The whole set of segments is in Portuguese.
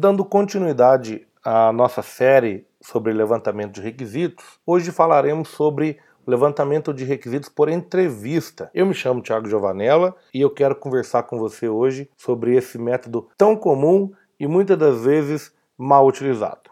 Dando continuidade à nossa série sobre levantamento de requisitos, hoje falaremos sobre levantamento de requisitos por entrevista. Eu me chamo Thiago Giovanella e eu quero conversar com você hoje sobre esse método tão comum e muitas das vezes mal utilizado.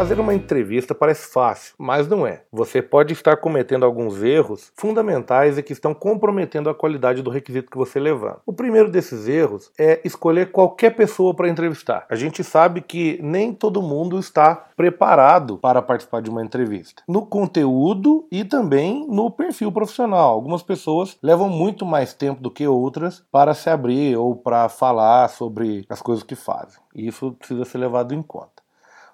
Fazer uma entrevista parece fácil, mas não é. Você pode estar cometendo alguns erros fundamentais e que estão comprometendo a qualidade do requisito que você levanta. O primeiro desses erros é escolher qualquer pessoa para entrevistar. A gente sabe que nem todo mundo está preparado para participar de uma entrevista. No conteúdo e também no perfil profissional. Algumas pessoas levam muito mais tempo do que outras para se abrir ou para falar sobre as coisas que fazem. E isso precisa ser levado em conta.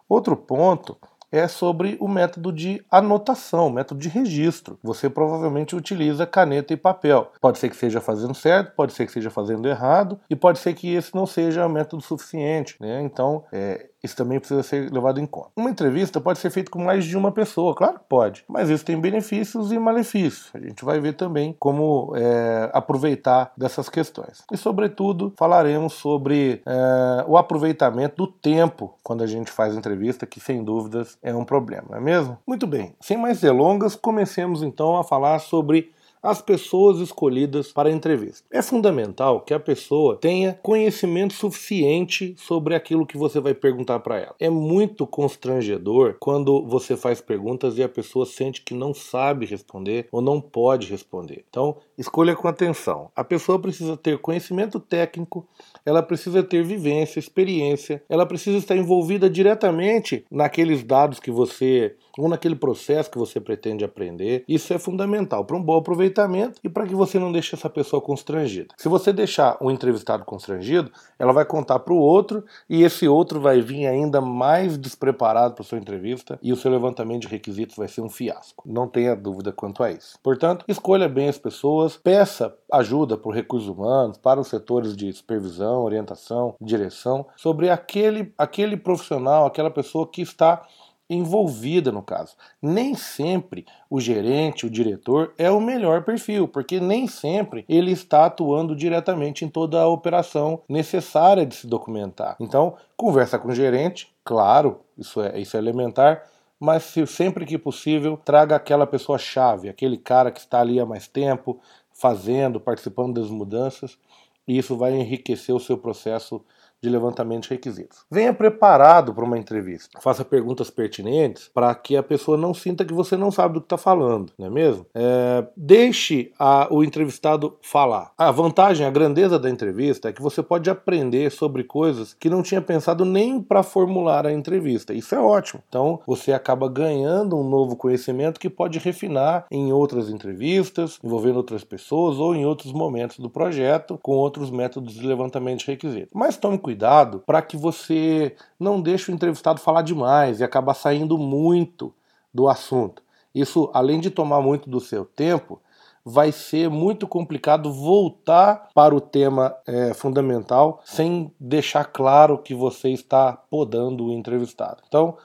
Outro ponto é sobre o método de anotação, método de registro. Você provavelmente utiliza caneta e papel. Pode ser que seja fazendo certo, pode ser que seja fazendo errado, e pode ser que esse não seja método suficiente. Né? Então, é, isso também precisa ser levado em conta. Uma entrevista pode ser feita com mais de uma pessoa, claro que pode, mas isso tem benefícios e malefícios. A gente vai ver também como é, aproveitar dessas questões. E, sobretudo, falaremos sobre é, o aproveitamento do tempo quando a gente faz entrevista, que sem dúvidas é um problema, não é mesmo? Muito bem, sem mais delongas, comecemos então a falar sobre as pessoas escolhidas para a entrevista. É fundamental que a pessoa tenha conhecimento suficiente sobre aquilo que você vai perguntar para ela. É muito constrangedor quando você faz perguntas e a pessoa sente que não sabe responder ou não pode responder. Então, escolha com atenção. A pessoa precisa ter conhecimento técnico, ela precisa ter vivência, experiência, ela precisa estar envolvida diretamente naqueles dados que você ou naquele processo que você pretende aprender. Isso é fundamental para um bom aproveitamento e para que você não deixe essa pessoa constrangida. Se você deixar o entrevistado constrangido, ela vai contar para o outro e esse outro vai vir ainda mais despreparado para sua entrevista e o seu levantamento de requisitos vai ser um fiasco. Não tenha dúvida quanto a isso. Portanto, escolha bem as pessoas, peça ajuda para recursos humanos, para os setores de supervisão, orientação, direção, sobre aquele, aquele profissional, aquela pessoa que está envolvida no caso. Nem sempre o gerente, o diretor é o melhor perfil, porque nem sempre ele está atuando diretamente em toda a operação necessária de se documentar. Então, conversa com o gerente, claro, isso é, isso é elementar, mas se, sempre que possível, traga aquela pessoa chave, aquele cara que está ali há mais tempo, fazendo, participando das mudanças, e isso vai enriquecer o seu processo de levantamento de requisitos. Venha preparado para uma entrevista. Faça perguntas pertinentes para que a pessoa não sinta que você não sabe do que está falando, não é mesmo? É, deixe a, o entrevistado falar. A vantagem, a grandeza da entrevista é que você pode aprender sobre coisas que não tinha pensado nem para formular a entrevista. Isso é ótimo. Então você acaba ganhando um novo conhecimento que pode refinar em outras entrevistas, envolvendo outras pessoas ou em outros momentos do projeto com outros métodos de levantamento de requisitos. Mas tome cuidado para que você não deixe o entrevistado falar demais e acabar saindo muito do assunto. Isso, além de tomar muito do seu tempo, vai ser muito complicado voltar para o tema é, fundamental sem deixar claro que você está podando o entrevistado. Então,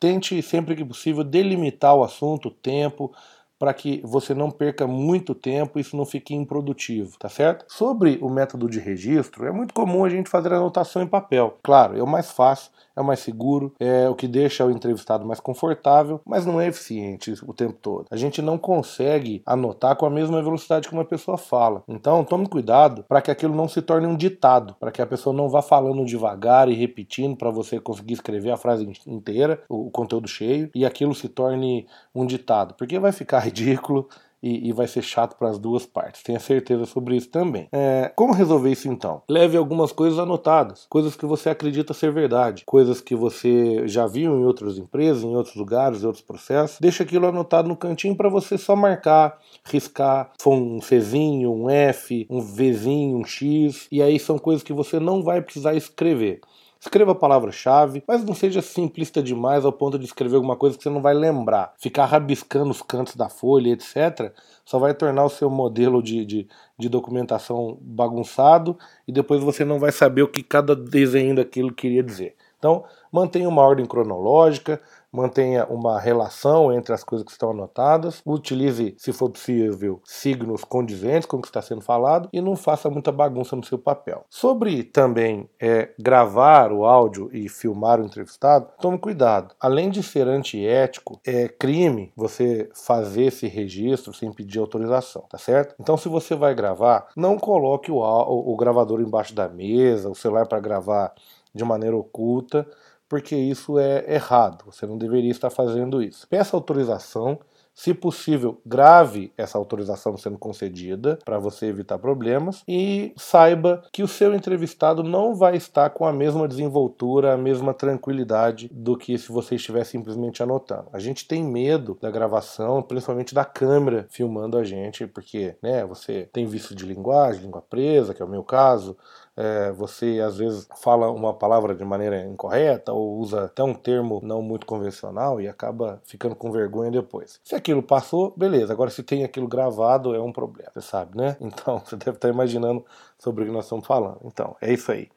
tente sempre que possível delimitar o assunto, o tempo, para que você não perca muito tempo e isso não fique improdutivo, tá certo? Sobre o método de registro, é muito comum a gente fazer anotação em papel. Claro, é o mais fácil, é o mais seguro, é o que deixa o entrevistado mais confortável, mas não é eficiente o tempo todo. A gente não consegue anotar com a mesma velocidade que uma pessoa fala. Então, tome cuidado para que aquilo não se torne um ditado, para que a pessoa não vá falando devagar e repetindo para você conseguir escrever a frase inteira, o conteúdo cheio, e aquilo se torne um ditado, porque vai ficar ridículo e, e vai ser chato para as duas partes. Tenha certeza sobre isso também. É, como resolver isso então? Leve algumas coisas anotadas, coisas que você acredita ser verdade, coisas que você já viu em outras empresas, em outros lugares, em outros processos. Deixa aquilo anotado no cantinho para você só marcar, riscar, for um Czinho, um F, um Vzinho, um X, e aí são coisas que você não vai precisar escrever. Escreva a palavra-chave, mas não seja simplista demais ao ponto de escrever alguma coisa que você não vai lembrar. Ficar rabiscando os cantos da folha, etc., só vai tornar o seu modelo de, de, de documentação bagunçado e depois você não vai saber o que cada desenho daquilo queria dizer. Então, mantenha uma ordem cronológica, mantenha uma relação entre as coisas que estão anotadas, utilize, se for possível, signos condizentes com o que está sendo falado e não faça muita bagunça no seu papel. Sobre também é, gravar o áudio e filmar o entrevistado, tome cuidado. Além de ser antiético, é crime você fazer esse registro sem pedir autorização, tá certo? Então, se você vai gravar, não coloque o, o, o gravador embaixo da mesa, o celular para gravar de maneira oculta, porque isso é errado. Você não deveria estar fazendo isso. Peça autorização se possível, grave essa autorização sendo concedida para você evitar problemas e saiba que o seu entrevistado não vai estar com a mesma desenvoltura, a mesma tranquilidade do que se você estiver simplesmente anotando. A gente tem medo da gravação, principalmente da câmera filmando a gente, porque né, você tem vício de linguagem, língua presa, que é o meu caso, é, você às vezes fala uma palavra de maneira incorreta ou usa até um termo não muito convencional e acaba ficando com vergonha depois. Se aquilo passou, beleza. Agora, se tem aquilo gravado, é um problema, você sabe, né? Então, você deve estar imaginando sobre o que nós estamos falando. Então, é isso aí.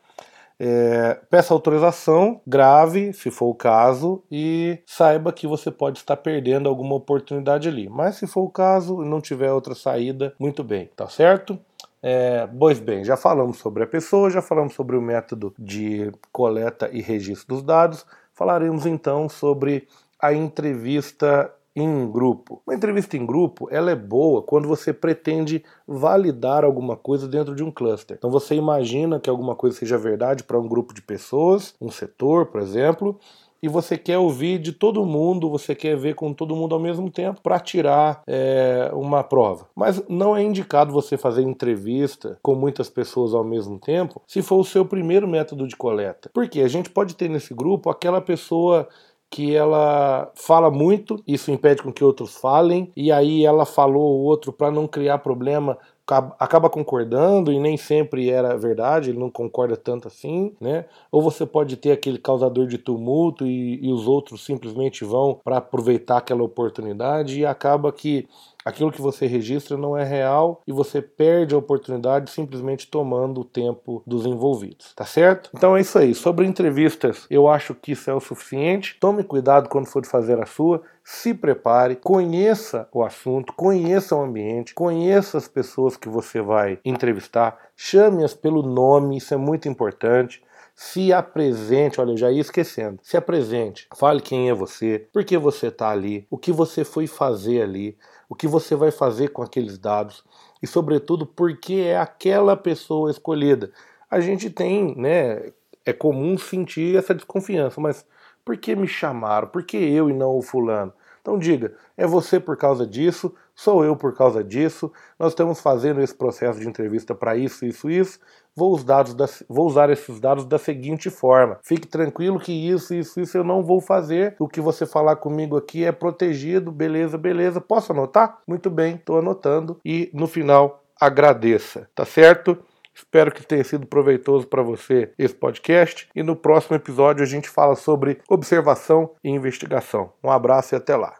É, peça autorização, grave, se for o caso, e saiba que você pode estar perdendo alguma oportunidade ali. Mas se for o caso e não tiver outra saída, muito bem, tá certo? É, pois bem, já falamos sobre a pessoa, já falamos sobre o método de coleta e registro dos dados, falaremos então sobre a entrevista em grupo. Uma entrevista em grupo, ela é boa quando você pretende validar alguma coisa dentro de um cluster. Então você imagina que alguma coisa seja verdade para um grupo de pessoas, um setor, por exemplo, e você quer ouvir de todo mundo, você quer ver com todo mundo ao mesmo tempo para tirar é, uma prova. Mas não é indicado você fazer entrevista com muitas pessoas ao mesmo tempo se for o seu primeiro método de coleta. Porque a gente pode ter nesse grupo aquela pessoa que ela fala muito, isso impede com que outros falem, e aí ela falou o outro para não criar problema acaba concordando e nem sempre era verdade, ele não concorda tanto assim, né? Ou você pode ter aquele causador de tumulto e, e os outros simplesmente vão para aproveitar aquela oportunidade e acaba que aquilo que você registra não é real e você perde a oportunidade simplesmente tomando o tempo dos envolvidos, tá certo? Então é isso aí. Sobre entrevistas, eu acho que isso é o suficiente. Tome cuidado quando for fazer a sua se prepare, conheça o assunto, conheça o ambiente, conheça as pessoas que você vai entrevistar, chame-as pelo nome, isso é muito importante. Se apresente, olha, eu já ia esquecendo. Se apresente, fale quem é você, por que você está ali, o que você foi fazer ali, o que você vai fazer com aqueles dados e, sobretudo, por que é aquela pessoa escolhida. A gente tem, né? É comum sentir essa desconfiança, mas por que me chamaram? Por que eu e não o fulano? Então diga, é você por causa disso, sou eu por causa disso, nós estamos fazendo esse processo de entrevista para isso, isso, isso, vou, os dados da, vou usar esses dados da seguinte forma. Fique tranquilo que isso, isso, isso eu não vou fazer. O que você falar comigo aqui é protegido, beleza, beleza. Posso anotar? Muito bem, estou anotando. E no final, agradeça, tá certo? Espero que tenha sido proveitoso para você esse podcast e no próximo episódio a gente fala sobre observação e investigação. Um abraço e até lá.